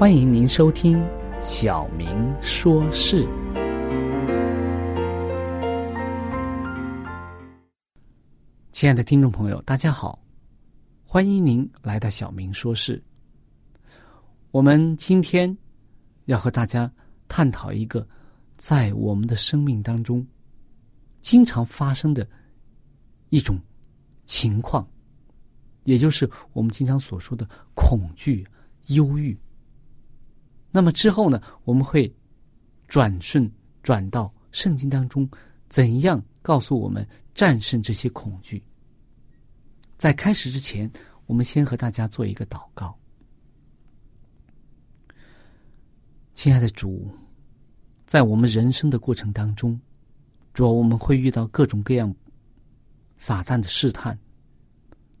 欢迎您收听《小明说事》。亲爱的听众朋友，大家好，欢迎您来到《小明说事》。我们今天要和大家探讨一个在我们的生命当中经常发生的一种情况，也就是我们经常所说的恐惧、忧郁。那么之后呢？我们会转瞬转到圣经当中，怎样告诉我们战胜这些恐惧？在开始之前，我们先和大家做一个祷告。亲爱的主，在我们人生的过程当中，主要我们会遇到各种各样撒旦的试探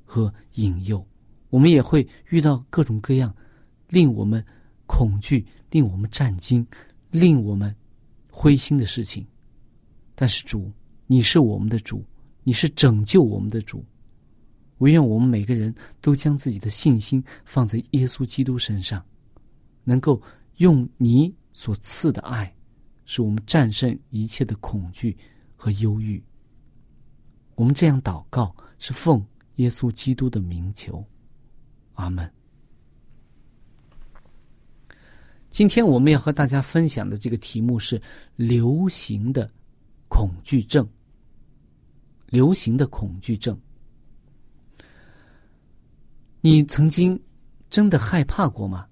和引诱，我们也会遇到各种各样令我们。恐惧令我们战惊，令我们灰心的事情。但是主，你是我们的主，你是拯救我们的主。唯愿我们每个人都将自己的信心放在耶稣基督身上，能够用你所赐的爱，使我们战胜一切的恐惧和忧郁。我们这样祷告，是奉耶稣基督的名求。阿门。今天我们要和大家分享的这个题目是流行的恐惧症。流行的恐惧症，你曾经真的害怕过吗？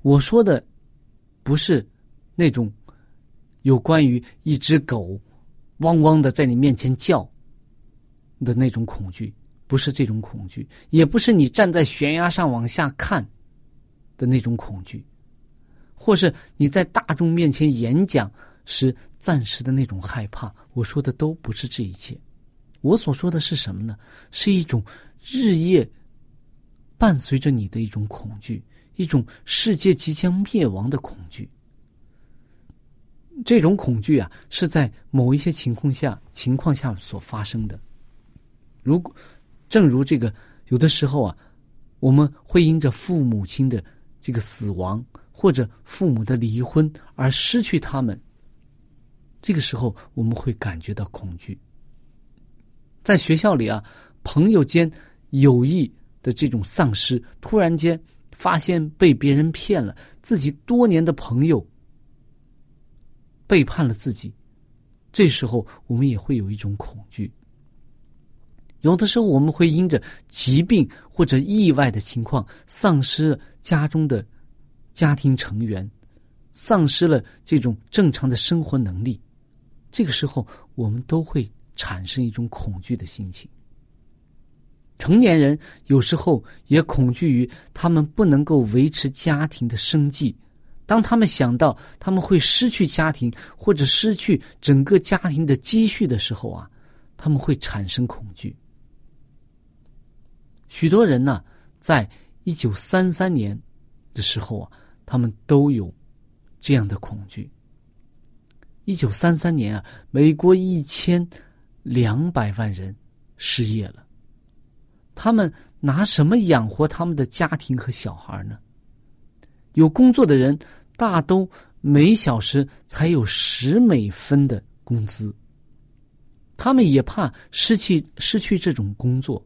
我说的不是那种有关于一只狗汪汪的在你面前叫的那种恐惧，不是这种恐惧，也不是你站在悬崖上往下看。的那种恐惧，或是你在大众面前演讲时暂时的那种害怕，我说的都不是这一切。我所说的是什么呢？是一种日夜伴随着你的一种恐惧，一种世界即将灭亡的恐惧。这种恐惧啊，是在某一些情况下情况下所发生的。如果正如这个，有的时候啊，我们会因着父母亲的。这个死亡或者父母的离婚而失去他们，这个时候我们会感觉到恐惧。在学校里啊，朋友间友谊的这种丧失，突然间发现被别人骗了，自己多年的朋友背叛了自己，这时候我们也会有一种恐惧。有的时候我们会因着疾病或者意外的情况，丧失了家中的家庭成员，丧失了这种正常的生活能力。这个时候，我们都会产生一种恐惧的心情。成年人有时候也恐惧于他们不能够维持家庭的生计。当他们想到他们会失去家庭或者失去整个家庭的积蓄的时候啊，他们会产生恐惧。许多人呢，在一九三三年的时候啊，他们都有这样的恐惧。一九三三年啊，美国一千两百万人失业了。他们拿什么养活他们的家庭和小孩呢？有工作的人大都每小时才有十美分的工资。他们也怕失去失去这种工作。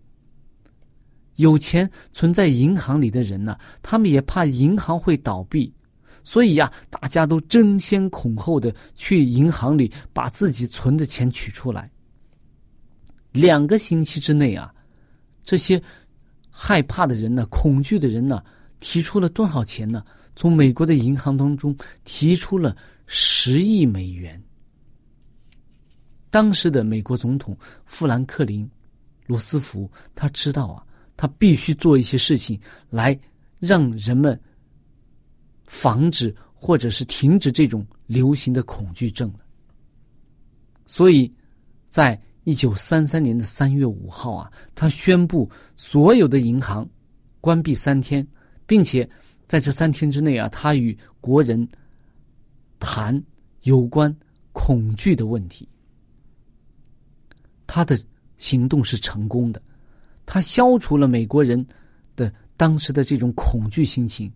有钱存在银行里的人呢，他们也怕银行会倒闭。所以呀，大家都争先恐后的去银行里把自己存的钱取出来。两个星期之内啊，这些害怕的人呢、恐惧的人呢，提出了多少钱呢？从美国的银行当中提出了十亿美元。当时的美国总统富兰克林·罗斯福他知道啊，他必须做一些事情来让人们。防止或者是停止这种流行的恐惧症。所以，在一九三三年的三月五号啊，他宣布所有的银行关闭三天，并且在这三天之内啊，他与国人谈有关恐惧的问题。他的行动是成功的，他消除了美国人的当时的这种恐惧心情。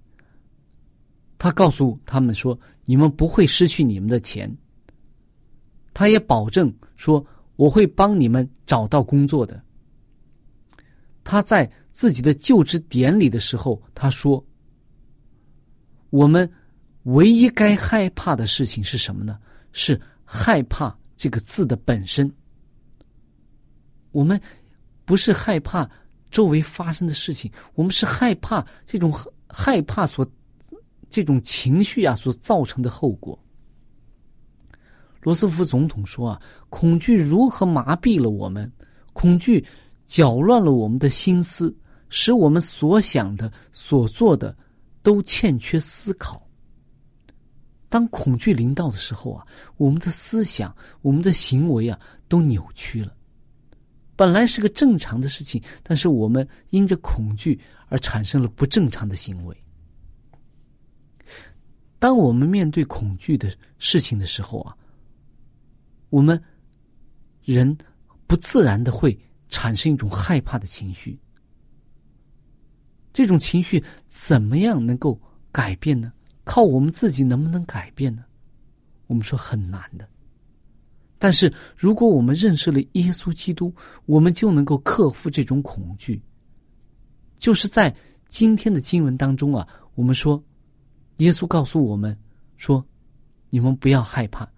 他告诉他们说：“你们不会失去你们的钱。”他也保证说：“我会帮你们找到工作的。”他在自己的就职典礼的时候，他说：“我们唯一该害怕的事情是什么呢？是害怕这个字的本身。我们不是害怕周围发生的事情，我们是害怕这种害怕所。”这种情绪啊所造成的后果，罗斯福总统说啊，恐惧如何麻痹了我们？恐惧搅乱了我们的心思，使我们所想的、所做的都欠缺思考。当恐惧临到的时候啊，我们的思想、我们的行为啊都扭曲了。本来是个正常的事情，但是我们因着恐惧而产生了不正常的行为。当我们面对恐惧的事情的时候啊，我们人不自然的会产生一种害怕的情绪。这种情绪怎么样能够改变呢？靠我们自己能不能改变呢？我们说很难的。但是如果我们认识了耶稣基督，我们就能够克服这种恐惧。就是在今天的经文当中啊，我们说。耶稣告诉我们说：“你们不要害怕。”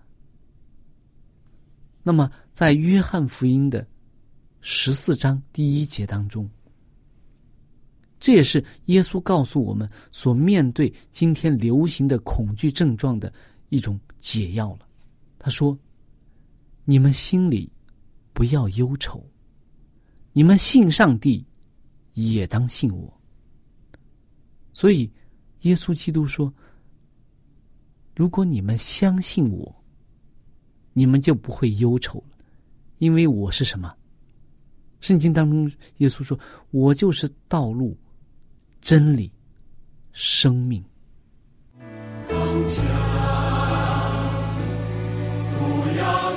那么，在约翰福音的十四章第一节当中，这也是耶稣告诉我们所面对今天流行的恐惧症状的一种解药了。他说：“你们心里不要忧愁，你们信上帝，也当信我。”所以。耶稣基督说：“如果你们相信我，你们就不会忧愁了，因为我是什么？圣经当中，耶稣说：‘我就是道路、真理、生命。’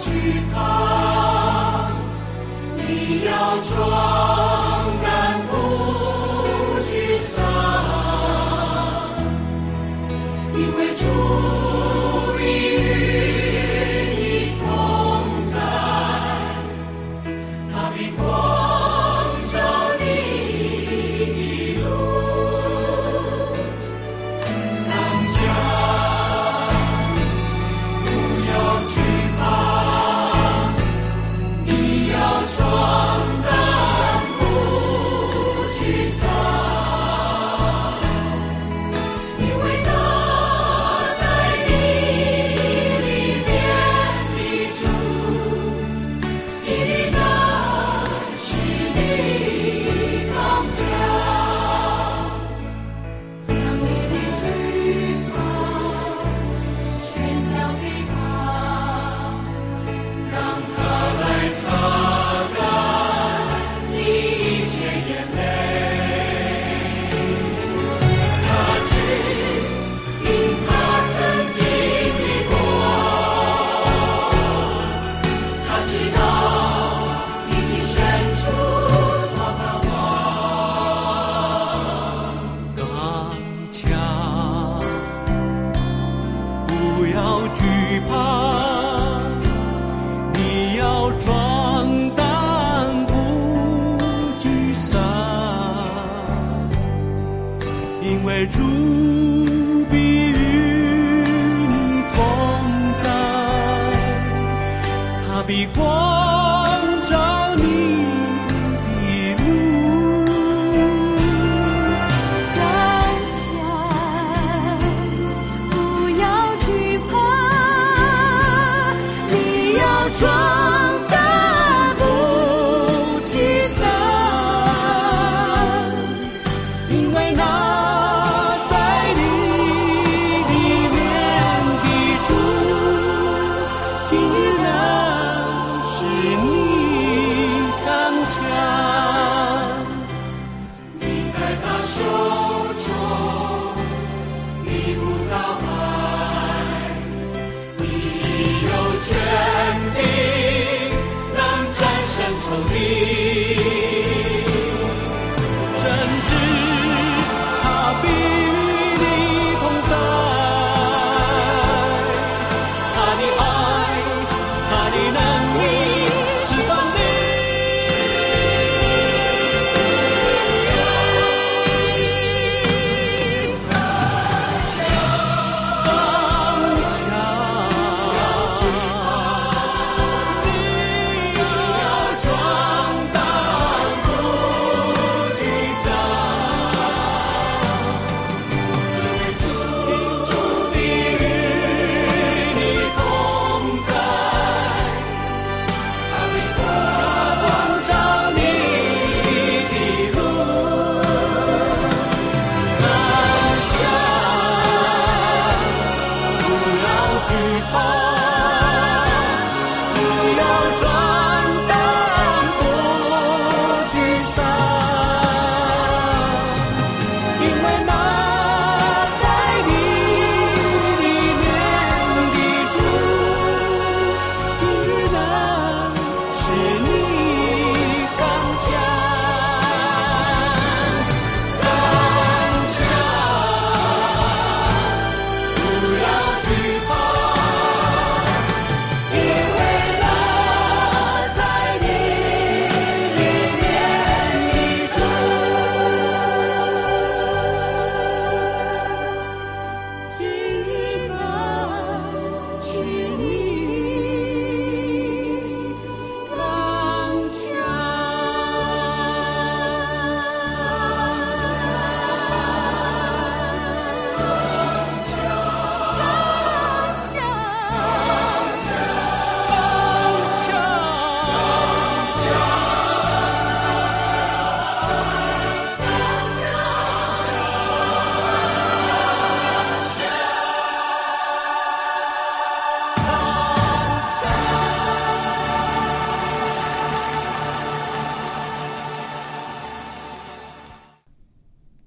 沮丧，你要壮胆不沮丧，因为。是你。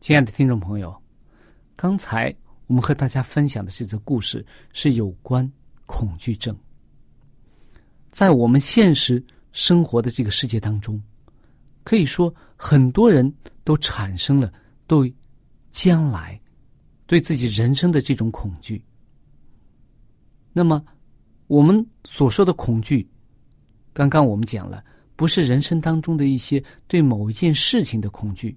亲爱的听众朋友，刚才我们和大家分享的这则故事是有关恐惧症。在我们现实生活的这个世界当中，可以说很多人都产生了对将来、对自己人生的这种恐惧。那么，我们所说的恐惧，刚刚我们讲了，不是人生当中的一些对某一件事情的恐惧。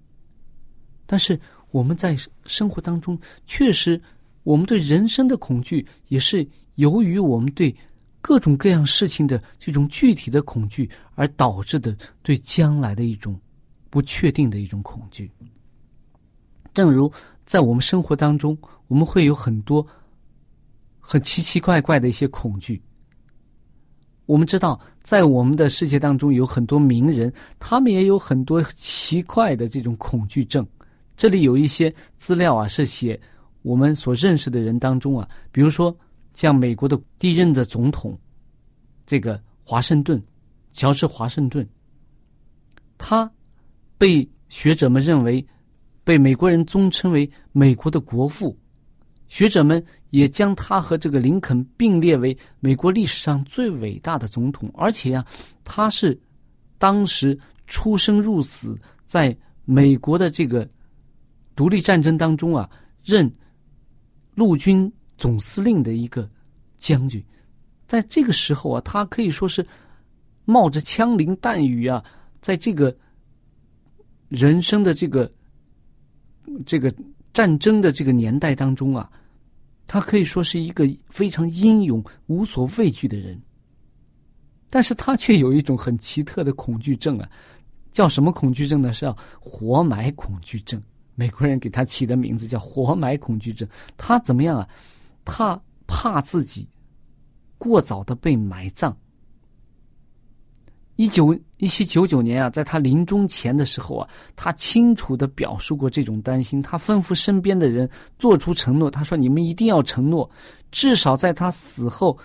但是我们在生活当中，确实，我们对人生的恐惧，也是由于我们对各种各样事情的这种具体的恐惧而导致的对将来的一种不确定的一种恐惧。正如在我们生活当中，我们会有很多很奇奇怪怪的一些恐惧。我们知道，在我们的世界当中，有很多名人，他们也有很多奇怪的这种恐惧症。这里有一些资料啊，是写我们所认识的人当中啊，比如说像美国的第一任的总统，这个华盛顿，乔治华盛顿，他被学者们认为，被美国人尊称为美国的国父，学者们也将他和这个林肯并列为美国历史上最伟大的总统，而且呀、他是当时出生入死在美国的这个独立战争当中啊，任陆军总司令的一个将军，在这个时候啊，他可以说是冒着枪林弹雨啊，在这个人生的这个这个战争的这个年代当中啊，他可以说是一个非常英勇、无所畏惧的人。但是他却有一种很奇特的恐惧症啊，叫什么恐惧症呢？是叫活埋恐惧症。美国人给他起的名字叫活埋恐惧症。他怎么样啊？他怕自己过早的被埋葬。一九一七九九年啊，在他临终前的时候啊，他清楚的表述过这种担心。他吩咐身边的人做出承诺，他说：“你们一定要承诺，至少在他死后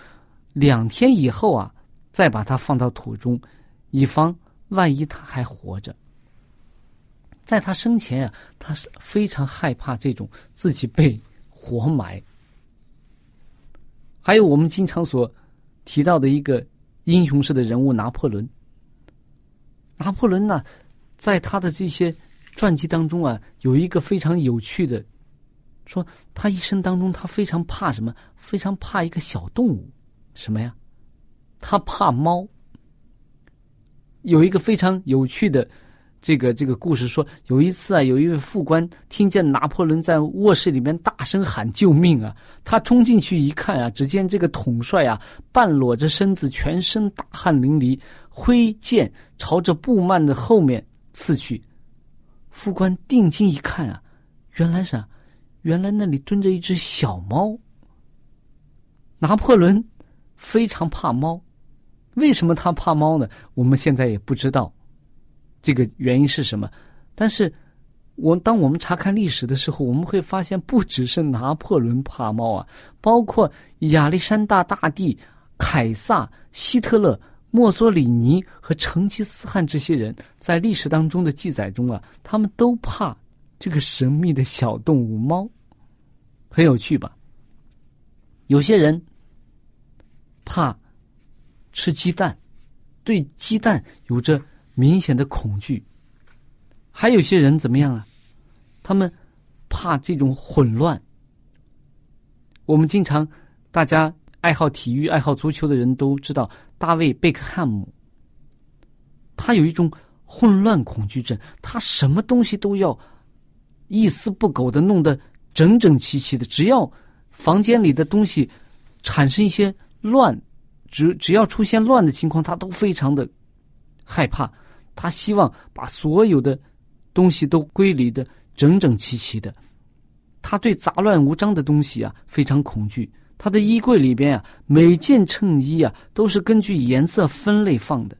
两天以后啊，再把他放到土中，以防万一他还活着。”在他生前啊，他是非常害怕这种自己被活埋。还有我们经常所提到的一个英雄式的人物拿破仑。拿破仑呢，在他的这些传记当中啊，有一个非常有趣的，说他一生当中他非常怕什么？非常怕一个小动物，什么呀？他怕猫。有一个非常有趣的这个这个故事说，有一次啊，有一位副官听见拿破仑在卧室里面大声喊救命啊，他冲进去一看啊，只见这个统帅啊，半裸着身子，全身大汗淋漓。挥剑朝着布幔的后面刺去，副官定睛一看啊，原来是，原来那里蹲着一只小猫。拿破仑非常怕猫，为什么他怕猫呢？我们现在也不知道，这个原因是什么。但是，我当我们查看历史的时候，我们会发现，不只是拿破仑怕猫啊，包括亚历山大大帝、凯撒、希特勒。墨索里尼和成吉思汗这些人在历史当中的记载中啊，他们都怕这个神秘的小动物猫，很有趣吧？有些人怕吃鸡蛋，对鸡蛋有着明显的恐惧；还有些人怎么样啊？他们怕这种混乱。我们经常大家爱好体育、爱好足球的人都知道。大卫·贝克汉姆，他有一种混乱恐惧症，他什么东西都要一丝不苟的弄得整整齐齐的。只要房间里的东西产生一些乱，只只要出现乱的情况，他都非常的害怕。他希望把所有的东西都归理的整整齐齐的。他对杂乱无章的东西啊非常恐惧。他的衣柜里边啊，每件衬衣啊都是根据颜色分类放的。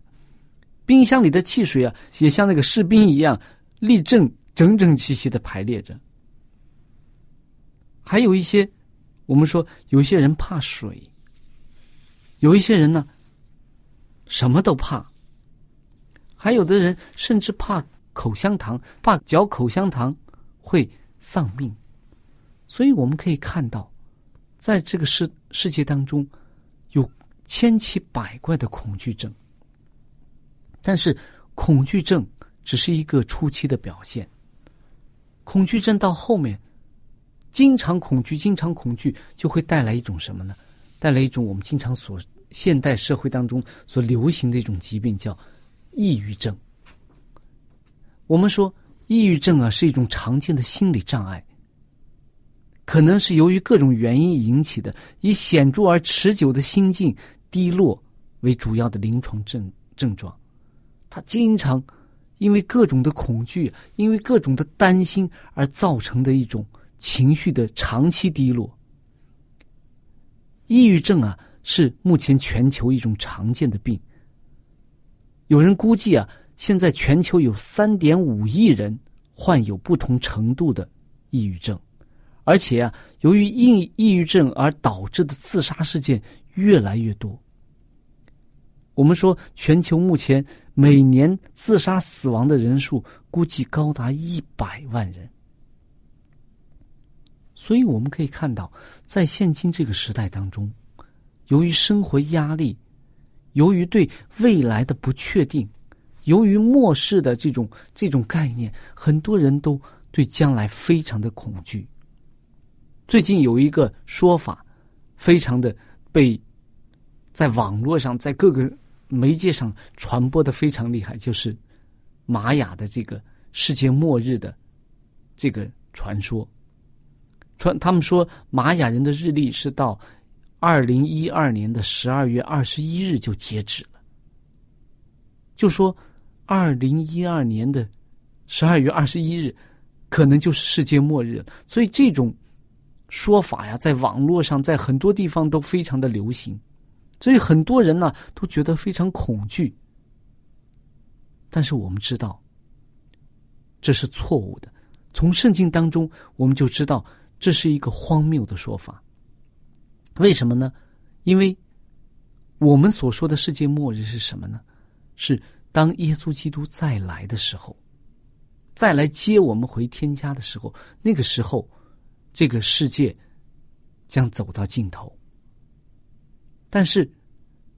冰箱里的汽水啊，也像那个士兵一样立正、整整齐齐的排列着。还有一些，我们说有些人怕水，有一些人呢，什么都怕。还有的人甚至怕口香糖，怕嚼口香糖会丧命。所以我们可以看到。在这个世世界当中，有千奇百怪的恐惧症，但是恐惧症只是一个初期的表现。恐惧症到后面，经常恐惧，经常恐惧，就会带来一种什么呢？带来一种我们经常所现代社会当中所流行的一种疾病，叫抑郁症。我们说，抑郁症啊是一种常见的心理障碍。可能是由于各种原因引起的，以显著而持久的心境低落为主要的临床症症状。他经常因为各种的恐惧，因为各种的担心而造成的一种情绪的长期低落。抑郁症啊，是目前全球一种常见的病。有人估计啊，现在全球有三点五亿人患有不同程度的抑郁症。而且啊，由于抑抑郁症而导致的自杀事件越来越多。我们说，全球目前每年自杀死亡的人数估计高达一百万人。所以我们可以看到，在现今这个时代当中，由于生活压力，由于对未来的不确定，由于末世的这种这种概念，很多人都对将来非常的恐惧。最近有一个说法，非常的被在网络上、在各个媒介上传播的非常厉害，就是玛雅的这个世界末日的这个传说。传他们说玛雅人的日历是到二零一二年的十二月二十一日就截止了，就说二零一二年的十二月二十一日可能就是世界末日了。所以这种说法呀，在网络上，在很多地方都非常的流行，所以很多人呢都觉得非常恐惧。但是我们知道，这是错误的。从圣经当中，我们就知道这是一个荒谬的说法。为什么呢？因为我们所说的世界末日是什么呢？是当耶稣基督再来的时候，再来接我们回天家的时候，那个时候，这个世界将走到尽头。但是，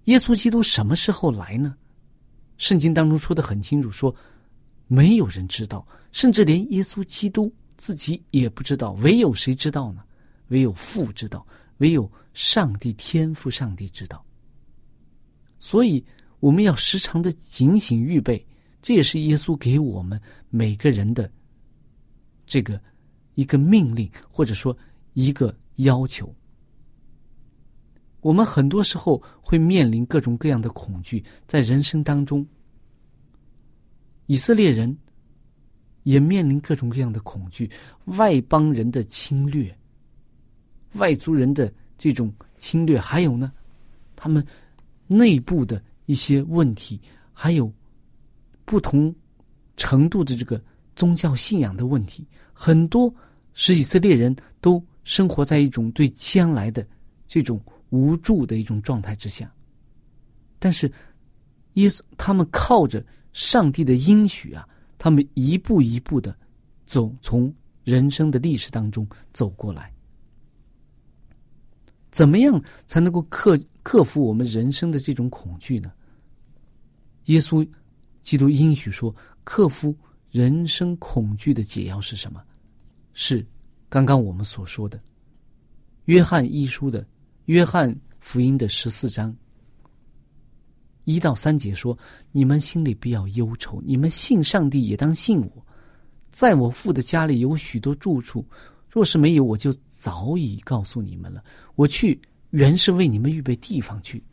耶稣基督什么时候来呢？圣经当中说的很清楚，说没有人知道，甚至连耶稣基督自己也不知道。唯有谁知道呢？唯有父知道，唯有上帝天赋上帝知道。所以我们要时常的警醒预备，这也是耶稣给我们每个人的这个一个命令，或者说一个要求。我们很多时候会面临各种各样的恐惧，在人生当中，以色列人也面临各种各样的恐惧，外邦人的侵略，外族人的这种侵略，还有呢，他们内部的一些问题，还有不同程度的这个宗教信仰的问题，很多使以色列人都生活在一种对将来的这种。无助的一种状态之下，但是耶稣他们靠着上帝的应许啊，他们一步一步的走从人生的历史当中走过来。怎么样才能够克克服我们人生的这种恐惧呢？耶稣基督应许说，克服人生恐惧的解药是什么？是刚刚我们所说的约翰一书的。约翰福音的十四章一到三节说：“你们心里不要忧愁，你们信上帝也当信我。在我父的家里有许多住处，若是没有，我就早已告诉你们了。我去原是为你们预备地方去。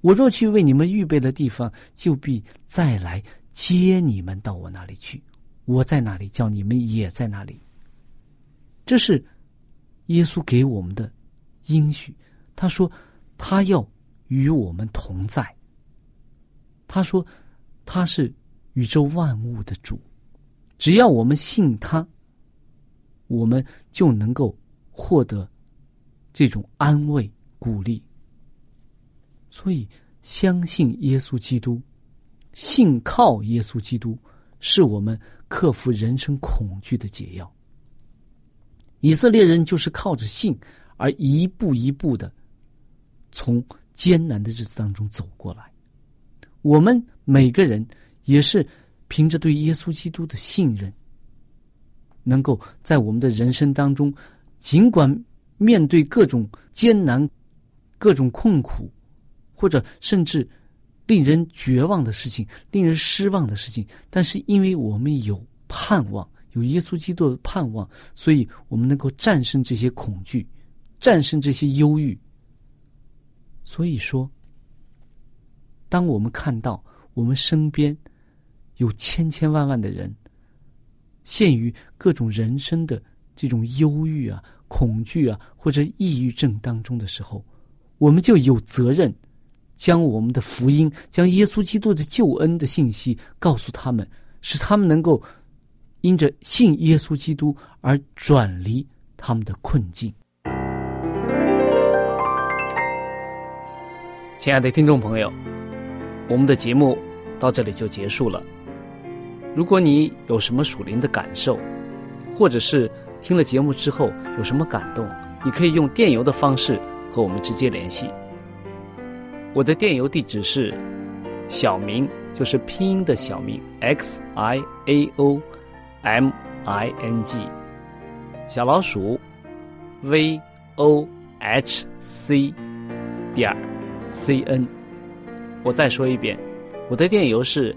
我若去为你们预备的地方，就必再来接你们到我那里去。我在那里，叫你们也在那里。这是耶稣给我们的应许。”他说：“他要与我们同在。”他说：“他是宇宙万物的主，只要我们信他，我们就能够获得这种安慰、鼓励。所以，相信耶稣基督，信靠耶稣基督，是我们克服人生恐惧的解药。以色列人就是靠着信而一步一步的。”从艰难的日子当中走过来，我们每个人也是凭着对耶稣基督的信任，能够在我们的人生当中，尽管面对各种艰难、各种困苦，或者甚至令人绝望的事情、令人失望的事情，但是因为我们有盼望，有耶稣基督的盼望，所以我们能够战胜这些恐惧，战胜这些忧郁。所以说，当我们看到我们身边有千千万万的人陷于各种人生的这种忧郁啊、恐惧啊或者抑郁症当中的时候，我们就有责任将我们的福音、将耶稣基督的救恩的信息告诉他们，使他们能够因着信耶稣基督而转离他们的困境。亲爱的听众朋友，我们的节目到这里就结束了。如果你有什么属灵的感受，或者是听了节目之后有什么感动，你可以用电邮的方式和我们直接联系。我的电邮地址是小明，就是拼音的小明 x i a o m i n g，小老鼠 v o h c 点 c n，我再说一遍，我的电邮是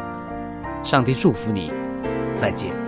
上帝祝福你，再见。